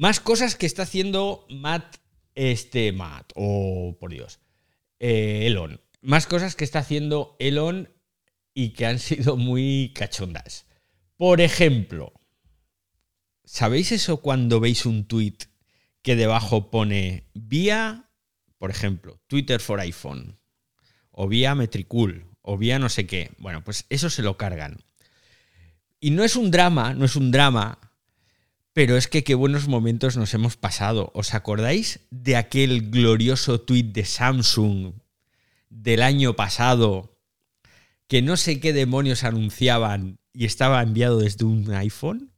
Más cosas que está haciendo Matt, este Matt, oh por Dios, eh, Elon. Más cosas que está haciendo Elon y que han sido muy cachondas. Por ejemplo, ¿sabéis eso cuando veis un tweet que debajo pone vía, por ejemplo, Twitter for iPhone, o vía Metricool, o vía no sé qué? Bueno, pues eso se lo cargan. Y no es un drama, no es un drama, pero es que qué buenos momentos nos hemos pasado. ¿Os acordáis de aquel glorioso tweet de Samsung del año pasado que no sé qué demonios anunciaban y estaba enviado desde un iPhone?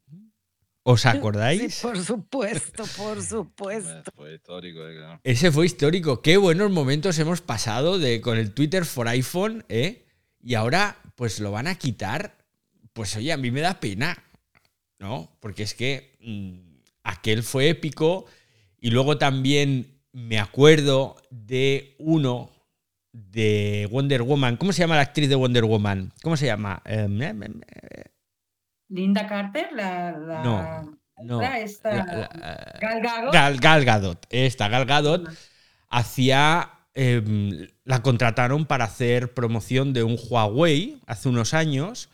¿Os acordáis? Sí, por supuesto, por supuesto. Fue histórico. eh, Ese fue histórico. Qué buenos momentos hemos pasado de, con el Twitter for iPhone, ¿eh? Y ahora, pues lo van a quitar. Pues oye, a mí me da pena, ¿no? Porque es que mm, aquel fue épico. Y luego también me acuerdo de uno de Wonder Woman. ¿Cómo se llama la actriz de Wonder Woman? ¿Cómo se llama? Eh, me- me- me- Linda Carter, la. la No, no. esta, la- la- Gal Gadot. Gal, Gal Gadot. Esta Gal Gadot hacía. em, la contrataron para hacer promoción de un Huawei hace unos años.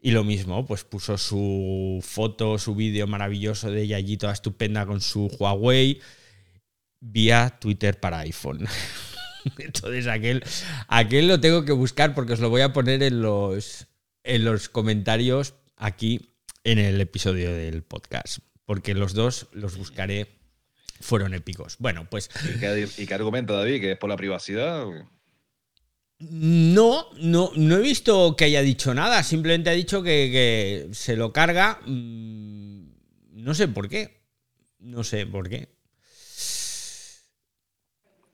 Y lo mismo, pues puso su foto, su vídeo maravilloso de ella allí toda estupenda con su Huawei vía Twitter para iPhone. Entonces aquel, aquel lo tengo que buscar porque os lo voy a poner en los, en los comentarios aquí en el episodio del podcast. Porque los dos los buscaré, fueron épicos. Bueno, pues ¿Y qué, y qué argumenta David? ¿Que es por la privacidad? No, no, no he visto que haya dicho nada. Simplemente ha dicho que, que se lo carga. mm, No sé por qué. No sé por qué.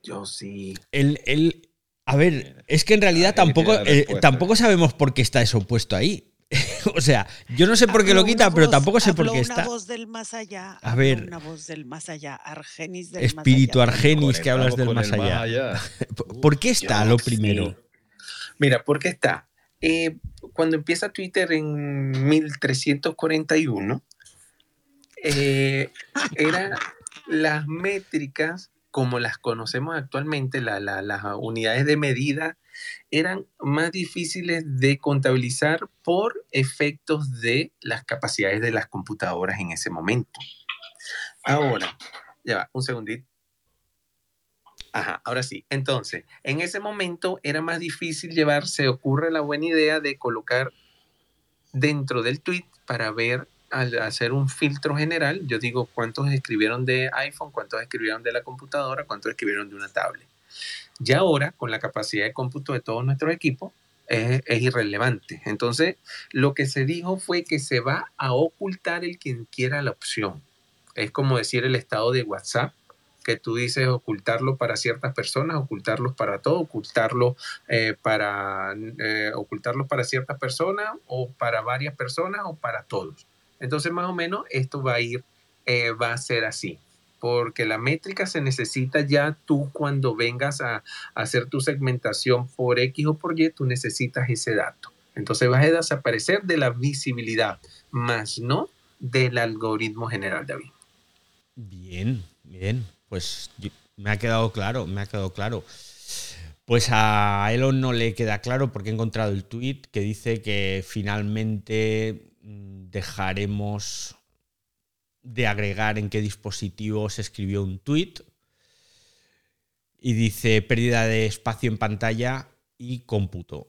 Yo sí. El, el- a ver, es que en realidad tampoco, eh, tampoco sabemos por qué está eso puesto ahí. o sea, yo no sé por qué lo Habló quita, una pero voz- tampoco sé por qué una está. voz del más allá. A ver. Una voz del más allá. Argenis del Espíritu más allá. Argenis que hablas del más allá. ¿Por qué está lo sí. primero? Mira, ¿por qué está? Eh, cuando empieza Twitter en 1341, eh, eran las métricas como las conocemos actualmente, la- la- las unidades de medida, eran más difíciles de contabilizar por efectos de las capacidades de las computadoras en ese momento. Ahora, ya va, un segundito. Ajá, ahora sí. Entonces, en ese momento era más difícil llevar, se ocurre la buena idea de colocar dentro del tweet para ver, al hacer un filtro general, yo digo cuántos escribieron de iPhone, cuántos escribieron de la computadora, cuántos escribieron de una tablet. Ya ahora, con la capacidad de cómputo de todos nuestros equipos, es, irrelevante. Entonces, lo que se dijo fue que se va a ocultar el quien quiera la opción. Es como decir el estado de WhatsApp, que tú dices ocultarlo para ciertas personas, ocultarlos para todo, ocultarlo eh, para eh, ocultarlos para ciertas personas o para varias personas o para todos. Entonces, más o menos, esto va a ir, eh, va a ser así. Porque la métrica se necesita ya tú cuando vengas a, hacer tu segmentación por X o por Y, tú necesitas ese dato. Entonces vas a desaparecer de la visibilidad, más no del algoritmo general, David. Bien, bien. Pues me ha quedado claro, me ha quedado claro. Pues a Elon no le queda claro porque he encontrado el tweet que dice que finalmente dejaremos de agregar en qué dispositivo se escribió un tweet. Y dice pérdida de espacio en pantalla y cómputo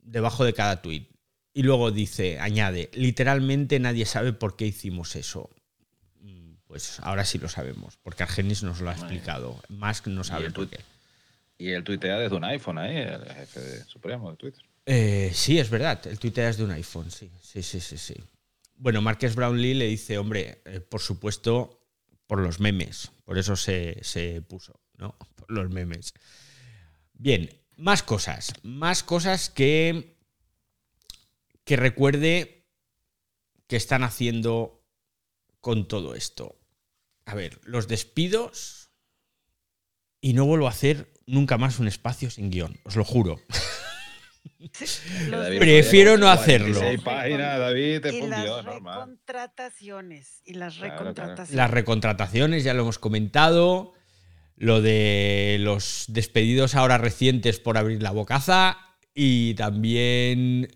debajo de cada tweet. Y luego dice, añade, literalmente nadie sabe por qué hicimos eso. Mm, Pues ahora sí lo sabemos, porque Argenis nos lo ha explicado. Musk no sabe el por qué. Y él tuitea desde un iPhone ahí, el jefe de- supremo de Twitter. Eh, sí, es verdad. El Twitter es de un iPhone, sí. Sí, sí, sí, sí. Bueno, Marques Brownlee le dice, hombre, eh, por supuesto, por los memes. Por eso se, se puso, ¿no? Por los memes. Bien, más cosas. Más cosas que, que recuerde que están haciendo con todo esto. A ver, los despidos. Y no vuelvo a hacer nunca más un espacio sin guion, os lo juro. Prefiero no 46 hacerlo. páginas, David, te y las recontrataciones. Y las Claro, claro. recontrataciones. Las recontrataciones, ya lo hemos comentado. Lo de los despedidos ahora recientes por abrir la bocaza. Y también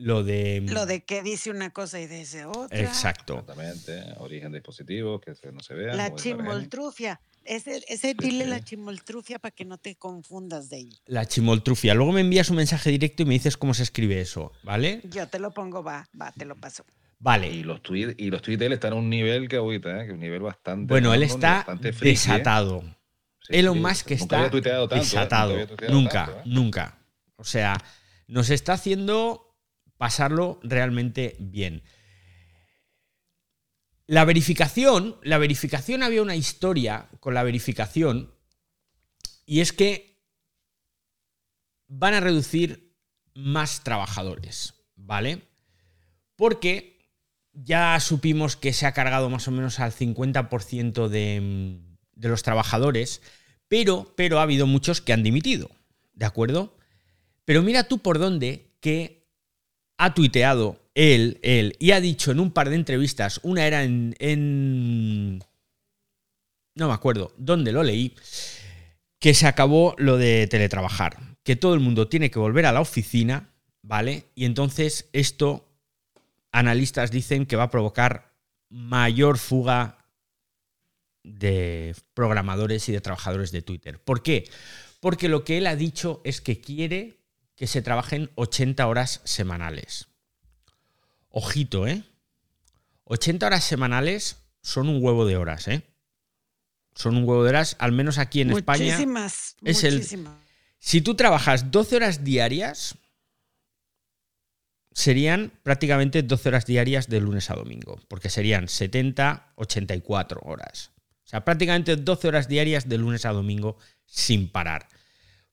lo de. Lo de que dice una cosa y dice otra. Exacto. Exactamente. Origen de dispositivos, que no se vean. La chimoltrufia. Ese, ese dile la chimoltrufia para que no te confundas de ahí. La chimoltrufia. Luego me envías un mensaje directo y me dices cómo se escribe eso, ¿vale? Yo te lo pongo, va, va, te lo paso. Y Vale. los tweets y los tweets de él están a un nivel que ahorita, ¿eh? que es un nivel bastante. Bueno, él está ¿eh? desatado. Sí, Elon sí, Musk está tanto, ¿eh? Nunca desatado. Nunca, tanto, ¿eh? nunca. O sea, nos está haciendo pasarlo realmente bien. La verificación, la verificación había una historia con la verificación y es que van a reducir más trabajadores, ¿vale? Porque ya supimos que se ha cargado más o menos al 50% de, de los trabajadores, pero, pero ha habido muchos que han dimitido, ¿de acuerdo? Pero mira tú por dónde que ha tuiteado él, él, y ha dicho en un par de entrevistas, una era en, no me acuerdo dónde lo leí, que se acabó lo de teletrabajar, que todo el mundo tiene que volver a la oficina, ¿vale? Y entonces esto, analistas dicen que va a provocar mayor fuga de programadores y de trabajadores de Twitter. ¿Por qué? Porque lo que él ha dicho es que quiere que se trabajen 80 horas semanales. Ojito, ¿eh? 80 horas semanales son un huevo de horas, ¿eh? Son un huevo de horas, al menos aquí en España. Muchísimas, es el- muchísimas. Si tú trabajas 12 horas diarias, serían prácticamente 12 horas diarias de lunes a domingo, porque serían 70, 84 horas. O sea, prácticamente 12 horas diarias de lunes a domingo sin parar.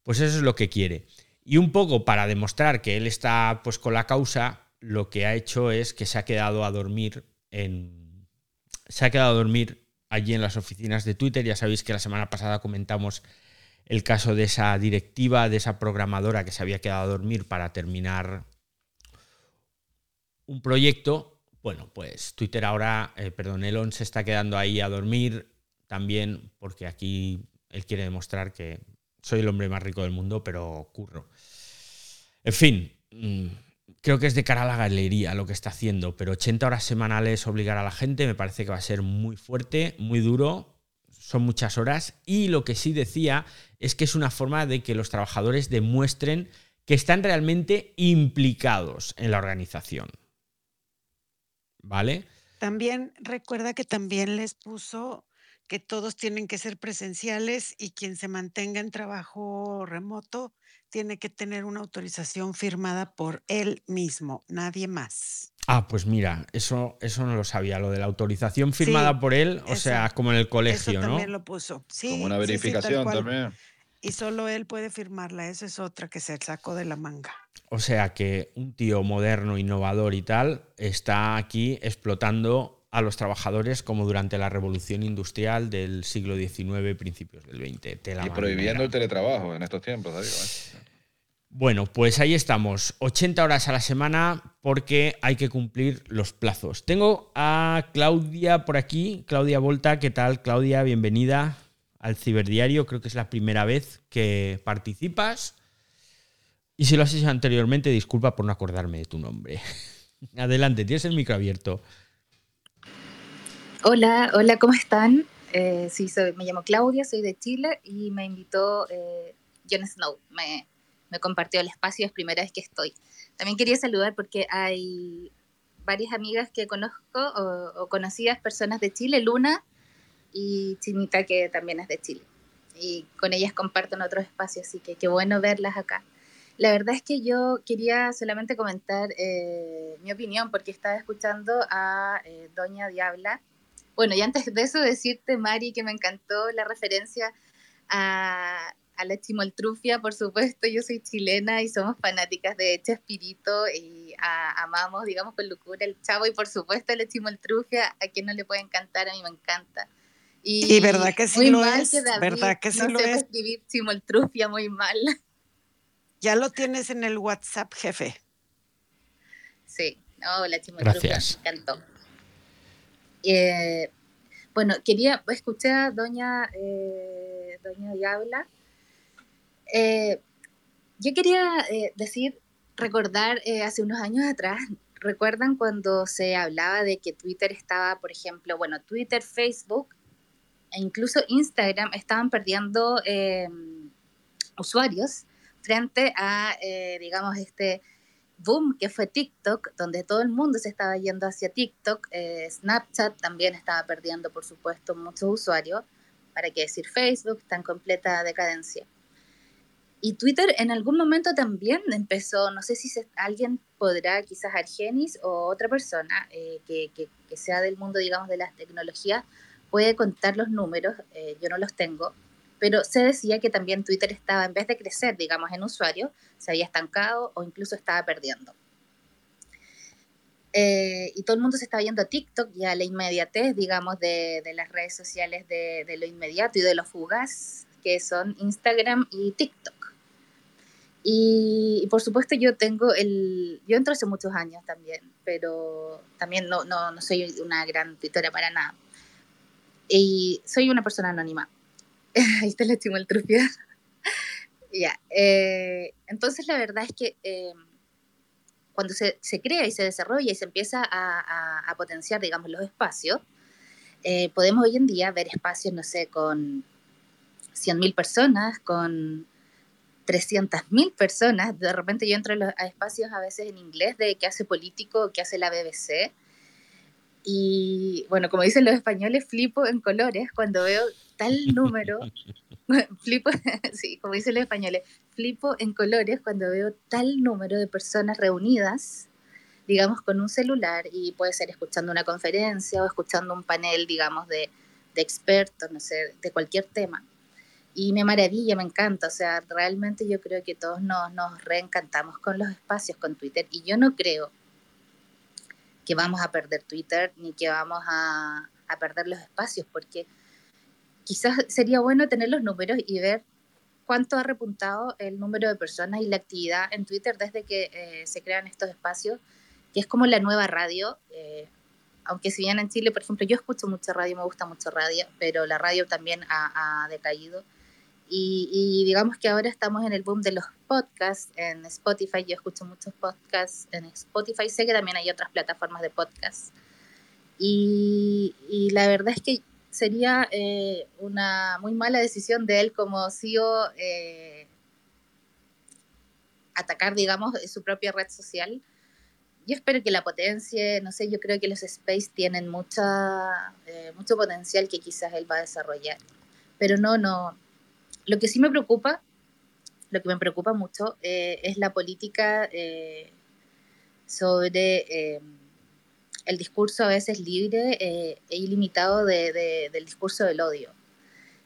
Pues eso es lo que quiere. Y un poco para demostrar que él está pues con la causa, lo que ha hecho es que se ha quedado a dormir en se ha quedado a dormir allí en las oficinas de Twitter. Ya sabéis que la semana pasada comentamos el caso de esa directiva, de esa programadora que se había quedado a dormir para terminar un proyecto. Bueno, pues Twitter ahora, eh, perdón, Elon se está quedando ahí a dormir también porque aquí él quiere demostrar que soy el hombre más rico del mundo, pero curro. En fin, mm, creo que es de cara a la galería lo que está haciendo, pero 80 horas semanales obligar a la gente me parece que va a ser muy fuerte, muy duro, son muchas horas y lo que sí decía es que es una forma de que los trabajadores demuestren que están realmente implicados en la organización. ¿Vale? También recuerda que también les puso que todos tienen que ser presenciales y quien se mantenga en trabajo remoto tiene que tener una autorización firmada por él mismo, nadie más. Ah, pues mira, eso, eso no lo sabía, lo de la autorización firmada Sí, por él, o eso- sea, como en el Eso colegio, ¿no? también lo puso. Sí, Como una sí, sí, tal verificación también. Y solo él puede firmarla, esa es otra que se sacó de la manga. O sea que un tío moderno, innovador y tal, está aquí explotando a los trabajadores como durante la revolución industrial del siglo XIX, principios del XX. Y prohibiendo el teletrabajo en estos tiempos. Bueno, pues ahí estamos. 80 horas a la semana porque hay que cumplir los plazos. Tengo a Claudia por aquí, Claudia Volta. ¿Qué tal, Claudia? Bienvenida al Ciberdiario. Creo que es la primera vez que participas. Y si lo has hecho anteriormente, disculpa por no acordarme de tu nombre. Adelante, tienes el micro abierto. Hola, hola, ¿cómo están? Eh, sí, soy, me llamo Claudia, soy de Chile y me invitó eh, Jon Snow, me, me compartió el espacio, es primera vez que estoy. También quería saludar porque hay varias amigas que conozco o, o conocidas personas de Chile, Luna y Chinita que también es de Chile. Y con ellas comparto en otros espacios, así que qué bueno verlas acá. La verdad es que yo quería solamente comentar eh, mi opinión porque estaba escuchando a eh, Doña Diabla. Bueno, y antes de eso decirte, Mari, que me encantó la referencia a, a la chimoltrufia, por supuesto, yo soy chilena y somos fanáticas de Chespirito y a- amamos, digamos, con locura el chavo y por supuesto la chimoltrufia, a quien no le puede encantar, a mí me encanta. Y verdad que sí muy lo mal es, David verdad que sí no lo es. escribir chimoltrufia muy mal. Ya lo tienes en el WhatsApp, jefe. Sí, hola chimotrufia, Gracias. me encantó. Eh, bueno, quería, escuché a doña, eh, doña Diabla. Eh, yo quería decir, recordar hace unos años atrás, ¿recuerdan cuando se hablaba de que Twitter estaba, por ejemplo, bueno, Twitter, Facebook e incluso Instagram estaban perdiendo usuarios frente a, digamos, este boom que fue TikTok, donde todo el mundo se estaba yendo hacia TikTok. eh, Snapchat también estaba perdiendo, por supuesto, muchos usuarios. Para qué decir Facebook, está en completa decadencia. Y Twitter en algún momento también empezó, no sé si alguien podrá, quizás Argenis o otra persona eh, que sea del mundo, digamos, de las tecnologías, puede contar los números, eh, yo no los tengo, pero se decía que también Twitter estaba, en vez de crecer, digamos, en usuarios, se había estancado o incluso estaba perdiendo. Eh, y todo el mundo se estaba yendo a TikTok y a la inmediatez, digamos, de, de las redes sociales de, de lo inmediato y de lo fugaz, que son Instagram y TikTok. Y, y por supuesto yo tengo el... Yo entro hace muchos años también, pero también no, no, no soy una gran tuitera para nada. Y soy una persona anónima. Ahí está la chimoltrufia. Ya. eh, entonces la verdad es que eh, cuando se, se crea y se desarrolla y se empieza a, a- potenciar, digamos, los espacios, eh, podemos hoy en día ver espacios, no sé, con 100.000 personas, con 300.000 personas. De repente yo entro a espacios a veces en inglés de qué hace político, qué hace la BBC. Y bueno, como dicen los españoles, flipo en colores cuando veo tal número flipo, sí, como dicen los españoles, flipo en colores cuando veo tal número de personas reunidas, digamos, con un celular y puede ser escuchando una conferencia o escuchando un panel, digamos, de, de expertos, no sé, de cualquier tema. Y me maravilla, me encanta, o sea, realmente yo creo que todos nos, nos reencantamos con los espacios, con Twitter, y yo no creo que vamos a perder Twitter ni que vamos a, a perder los espacios, porque quizás sería bueno tener los números y ver cuánto ha repuntado el número de personas y la actividad en Twitter desde que eh, se crean estos espacios, que es como la nueva radio. eh, aunque si bien en Chile, por ejemplo, yo escucho mucha radio, me gusta mucho radio, pero la radio también ha, ha decaído. Y, digamos que ahora estamos en el boom de los podcasts en Spotify. Yo escucho muchos podcasts en Spotify. Sé que también hay otras plataformas de podcasts. Y, y la verdad es que sería eh, una muy mala decisión de él como CEO eh, atacar, digamos, su propia red social. Yo espero que la potencie, no sé, yo creo que los Space tienen mucha, eh, mucho potencial que quizás él va a desarrollar. Pero no, no. Lo que sí me preocupa, lo que me preocupa mucho, eh, es la política eh, sobre eh, el discurso a veces libre eh, e ilimitado de, de, del discurso del odio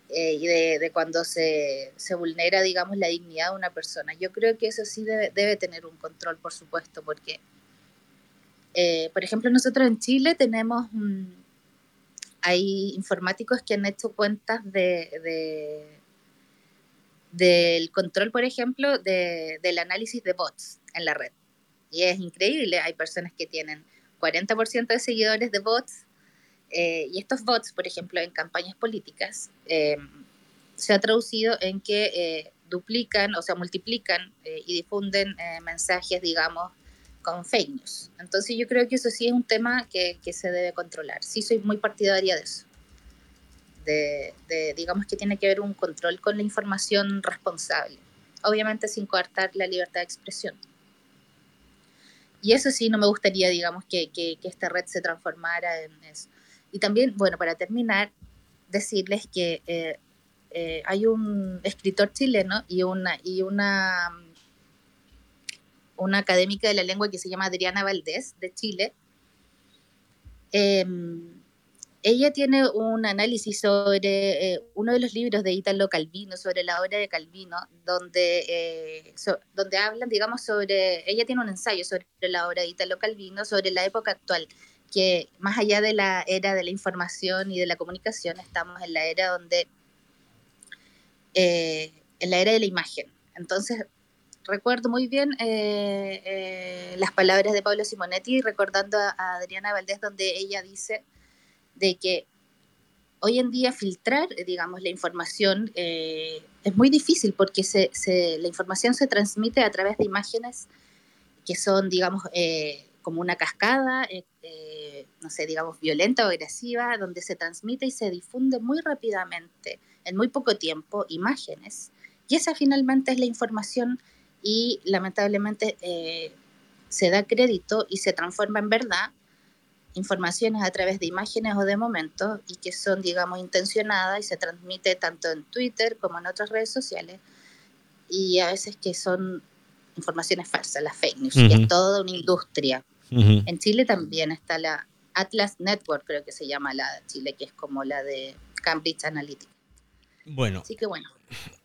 eh, y de, cuando se, se, vulnera, digamos, la dignidad de una persona. Yo creo que eso sí debe, debe tener un control, por supuesto, porque, eh, por ejemplo, nosotros en Chile tenemos, mmm, hay informáticos que han hecho cuentas de del control, por ejemplo, de, del análisis de bots en la red. Y es increíble, hay personas que tienen 40% de seguidores de bots, eh, y estos bots, por ejemplo, en campañas políticas, eh, se ha traducido en que eh, duplican, o sea, multiplican eh, y difunden eh, mensajes, digamos, con fake news. Entonces yo creo que eso sí es un tema que, que se debe controlar. Sí soy muy partidaria de eso. De, de, digamos que tiene que haber un control con la información responsable, obviamente sin coartar la libertad de expresión. Y eso sí, no me gustaría, digamos, que, que, esta red se transformara en eso. Y también, bueno, para terminar, decirles que eh, eh, hay un escritor chileno y una, y una, una académica de la lengua que se llama Adriana Valdés, de Chile. Eh, ella tiene un análisis sobre eh, uno de los libros de Italo Calvino, sobre la obra de Calvino, donde, eh, donde hablan, digamos, sobre, ella tiene un ensayo sobre la obra de Italo Calvino, sobre la época actual, que más allá de la era de la información y de la comunicación, estamos en la era donde, eh, en la era de la imagen. Entonces, recuerdo muy bien las palabras de Pablo Simonetti, recordando a Adriana Valdés, donde ella dice de que hoy en día filtrar, eh, digamos, la información eh, es muy difícil porque se, la información se transmite a través de imágenes que son, digamos, eh, como una cascada, eh, no sé, digamos, violenta o agresiva, donde se transmite y se difunde muy rápidamente, en muy poco tiempo, imágenes. Y esa finalmente es la información y lamentablemente se da crédito y se transforma en verdad informaciones a través de imágenes o de momentos y que son, digamos, intencionadas y se transmite tanto en Twitter como en otras redes sociales y a veces que son informaciones falsas, las fake news, y Ujú. es toda una industria. En Chile también está la Atlas Network, creo que se llama la de Chile, que es como la de Cambridge Analytica. Bueno, Así que bueno,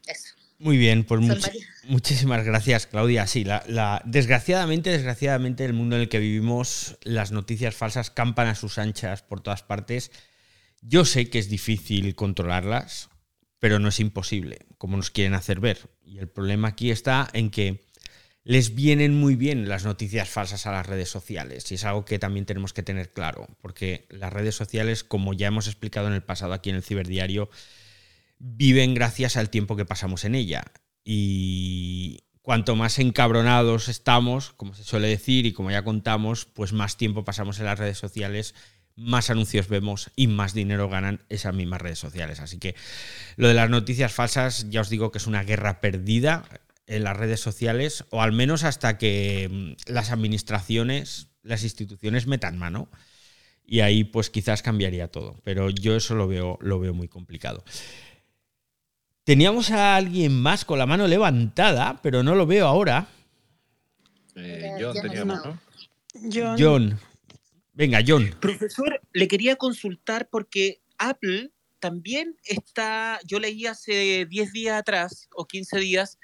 eso. Muy bien, pues much- muchísimas gracias, Claudia. Sí, la, la- desgraciadamente, desgraciadamente, el mundo en el que vivimos, las noticias falsas campan a sus anchas por todas partes. Yo sé que es difícil controlarlas, pero no es imposible, como nos quieren hacer ver. Y el problema aquí está en que les vienen muy bien las noticias falsas a las redes sociales. Y es algo que también tenemos que tener claro, porque las redes sociales, como ya hemos explicado en el pasado aquí en el Ciberdiario, viven gracias al tiempo que pasamos en ella. Y cuanto más encabronados estamos, como se suele decir y como ya contamos, pues más tiempo pasamos en las redes sociales, más anuncios vemos y más dinero ganan esas mismas redes sociales. Así que lo de las noticias falsas, ya os digo que es una guerra perdida en las redes sociales, o al menos hasta que mm, las administraciones, las instituciones metan mano. Y ahí pues quizás cambiaría todo. Pero yo eso lo veo, lo veo muy complicado. Teníamos a alguien más con la mano levantada, pero no lo veo ahora. Eh, Era John teníamos. ¿no? John, John. Venga, John. Profesor, le quería consultar porque Apple también está, yo leí hace 10 días atrás o 15 días,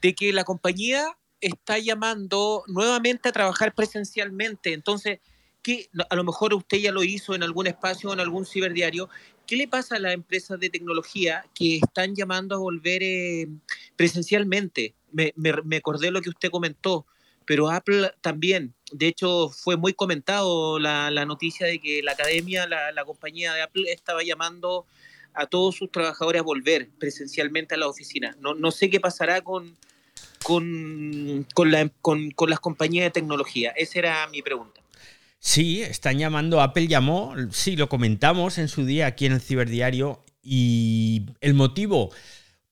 de que la compañía está llamando nuevamente a trabajar presencialmente. Entonces, ¿qué, a lo mejor usted ya lo hizo en algún espacio o en algún ciberdiario. ¿Qué le pasa a las empresas de tecnología que están llamando a volver eh, presencialmente? Me, me, me acordé lo que usted comentó, pero Apple también. De hecho, fue muy comentado la, la noticia de que la academia, la, la compañía de Apple, estaba llamando a todos sus trabajadores a volver presencialmente a la oficina. No, no sé qué pasará con, con, con, la- con- con las compañías de tecnología. Esa era mi pregunta. Sí, están llamando, Apple llamó, sí, lo comentamos en su día aquí en el Ciberdiario. Y el motivo,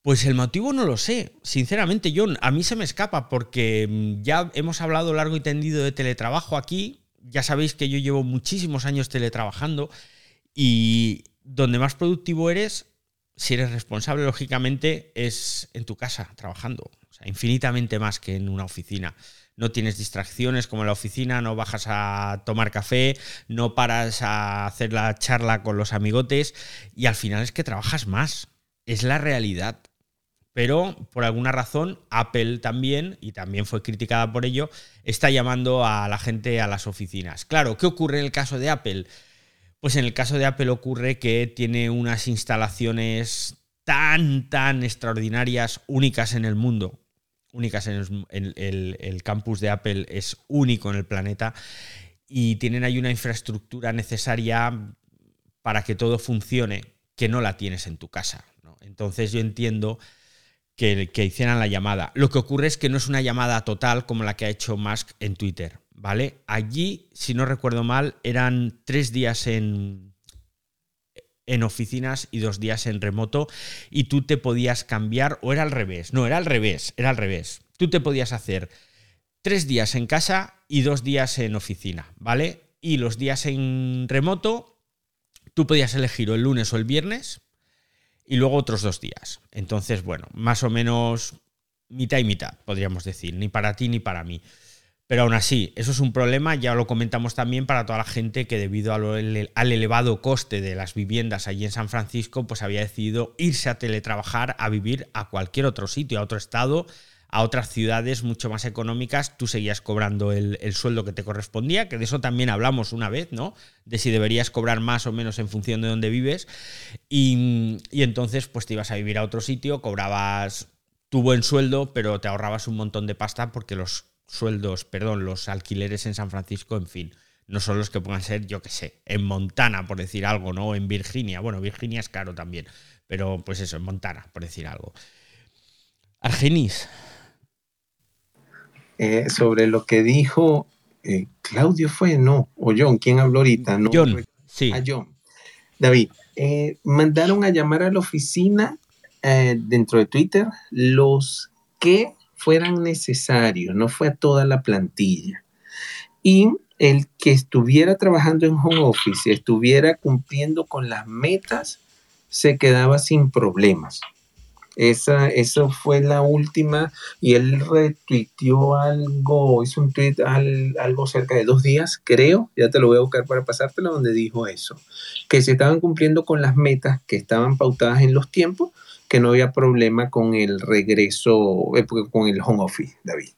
pues el motivo no lo sé. Sinceramente, John, a mí se me escapa porque mm, ya hemos hablado largo y tendido de teletrabajo aquí. Ya sabéis que yo llevo muchísimos años teletrabajando y donde más productivo eres, si eres responsable, lógicamente, es en tu casa, trabajando. O sea, infinitamente más que en una oficina. No tienes distracciones como en la oficina, no bajas a tomar café, no paras a hacer la charla con los amigotes y al final es que trabajas más. Es la realidad. Pero por alguna razón, Apple también, y también fue criticada por ello, está llamando a la gente a las oficinas. Claro, ¿qué ocurre en el caso de Apple? Pues en el caso de Apple ocurre que tiene unas instalaciones tan, tan extraordinarias, únicas en el mundo. Únicas en el, campus de Apple es único en el planeta. Y tienen ahí una infraestructura necesaria para que todo funcione que no la tienes en tu casa. ¿no? Entonces yo entiendo que, que hicieran la llamada. Lo que ocurre es que no es una llamada total como la que ha hecho Musk en Twitter, ¿vale? Allí, si no recuerdo mal, eran tres días en, en oficinas y dos días en remoto y tú te podías cambiar, o era al revés, no, era al revés, era al revés. Tú te podías hacer tres días en casa y dos días en oficina, ¿vale? Y los días en remoto, tú podías elegir o el lunes o el viernes y luego otros dos días. Entonces, bueno, más o menos mitad y mitad, podríamos decir, ni para ti ni para mí. Pero aún así, eso es un problema, ya lo comentamos también para toda la gente que debido al elevado coste de las viviendas allí en San Francisco, pues había decidido irse a teletrabajar, a vivir a cualquier otro sitio, a otro estado, a otras ciudades mucho más económicas, tú seguías cobrando el, el sueldo que te correspondía, que de eso también hablamos una vez, ¿no? De si deberías cobrar más o menos en función de dónde vives. Y, y entonces, pues te ibas a vivir a otro sitio, cobrabas tu buen sueldo, pero te ahorrabas un montón de pasta porque los sueldos, perdón, los alquileres en San Francisco, en fin, no son los que puedan ser, yo qué sé, en Montana, por decir algo, ¿no? En Virginia. Bueno, Virginia es caro también, pero pues eso, en Montana, por decir algo. Argenis. Eh, sobre lo que dijo eh, Claudio fue, no, o John, ¿quién habló ahorita? No, John, sí. a John. David, eh, mandaron a llamar a la oficina dentro de Twitter los que fueran necesarios, no fue a toda la plantilla. Y el que estuviera trabajando en home office, estuviera cumpliendo con las metas, se quedaba sin problemas. Esa, eso fue la última y él retuiteó algo, hizo un tweet al- algo cerca de dos días, creo, ya te lo voy a buscar para pasártelo, donde dijo eso, que se estaban cumpliendo con las metas que estaban pautadas en los tiempos, que no había problema con el regreso, eh, con el home office, David.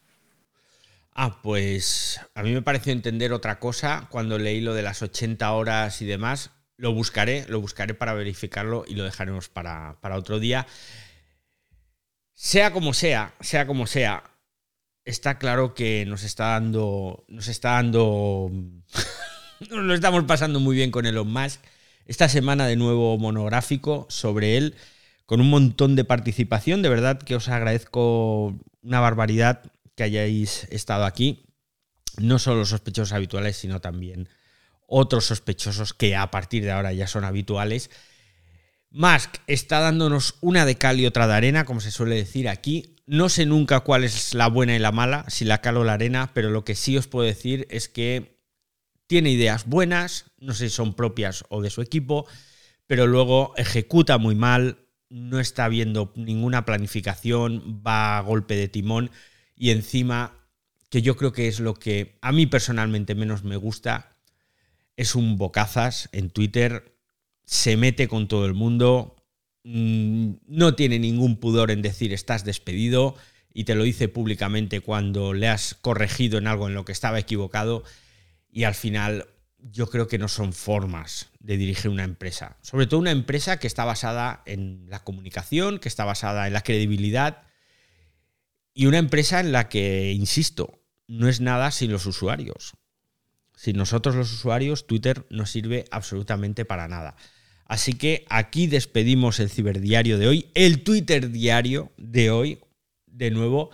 Ah, pues a mí me pareció entender otra cosa cuando leí lo de las 80 horas y demás. Lo buscaré, lo buscaré para verificarlo y lo dejaremos para, para otro día. Sea como sea, sea como sea, está claro que nos está dando. Nos está dando. nos lo estamos pasando muy bien con Elon Musk. Esta semana de nuevo monográfico sobre él, con un montón de participación. De verdad que os agradezco una barbaridad que hayáis estado aquí. No solo los sospechosos habituales, sino también otros sospechosos que a partir de ahora ya son habituales. Musk está dándonos una de cal y otra de arena, como se suele decir aquí. No sé nunca cuál es la buena y la mala, si la cal o la arena, pero lo que sí os puedo decir es que tiene ideas buenas, no sé si son propias o de su equipo, pero luego ejecuta muy mal, no está viendo ninguna planificación, va a golpe de timón y encima, que yo creo que es lo que a mí personalmente menos me gusta, es un bocazas en Twitter, se mete con todo el mundo, mm, no tiene ningún pudor en decir estás despedido y te lo dice públicamente cuando le has corregido en algo en lo que estaba equivocado y al final yo creo que no son formas de dirigir una empresa. Sobre todo una empresa que está basada en la comunicación, que está basada en la credibilidad y una empresa en la que, insisto, no es nada sin los usuarios. Sin nosotros los usuarios, Twitter no sirve absolutamente para nada. Así que aquí despedimos el ciberdiario de hoy, el Twitter diario de hoy, de nuevo,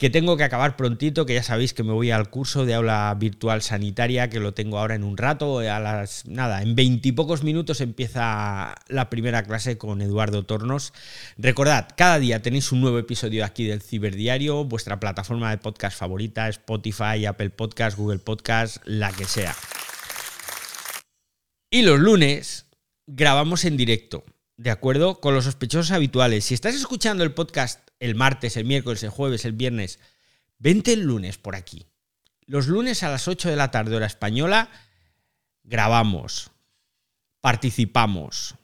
que tengo que acabar prontito, que ya sabéis que me voy al curso de aula virtual sanitaria, que lo tengo ahora en un rato, a las nada, en veintipocos minutos empieza la primera clase con Eduardo Tornos. Recordad, cada día tenéis un nuevo episodio aquí del Ciberdiario, vuestra plataforma de podcast favorita, Spotify, Apple Podcast, Google Podcast, la que sea. Y los lunes grabamos en directo, ¿de acuerdo? Con los sospechosos habituales. Si estás escuchando el podcast el martes, el miércoles, el jueves, el viernes, vente el lunes por aquí. Los lunes a las 8 de la tarde, hora española, grabamos, participamos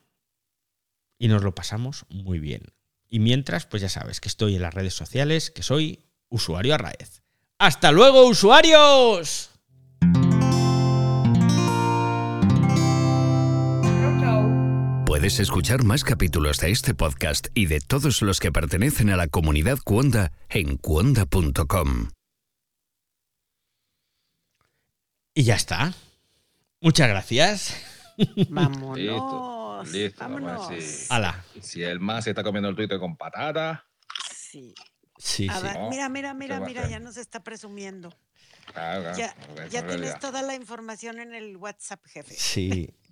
y nos lo pasamos muy bien. Y mientras, pues ya sabes que estoy en las redes sociales, que soy usuario Arraez. ¡Hasta luego, usuarios! Puedes escuchar más capítulos de este podcast y de todos los que pertenecen a la comunidad Cuonda en cuonda.com. Y ya está. Muchas gracias. Vámonos. Listo, Vámonos. si- Ala. Si el más se está comiendo el Twitter con patata, Sí. Sí, A sí. ver, mira, mira, mira, mira, ya nos está presumiendo. claro, claro, Ya, ya en tienes toda la información en el WhatsApp, jefe. Sí.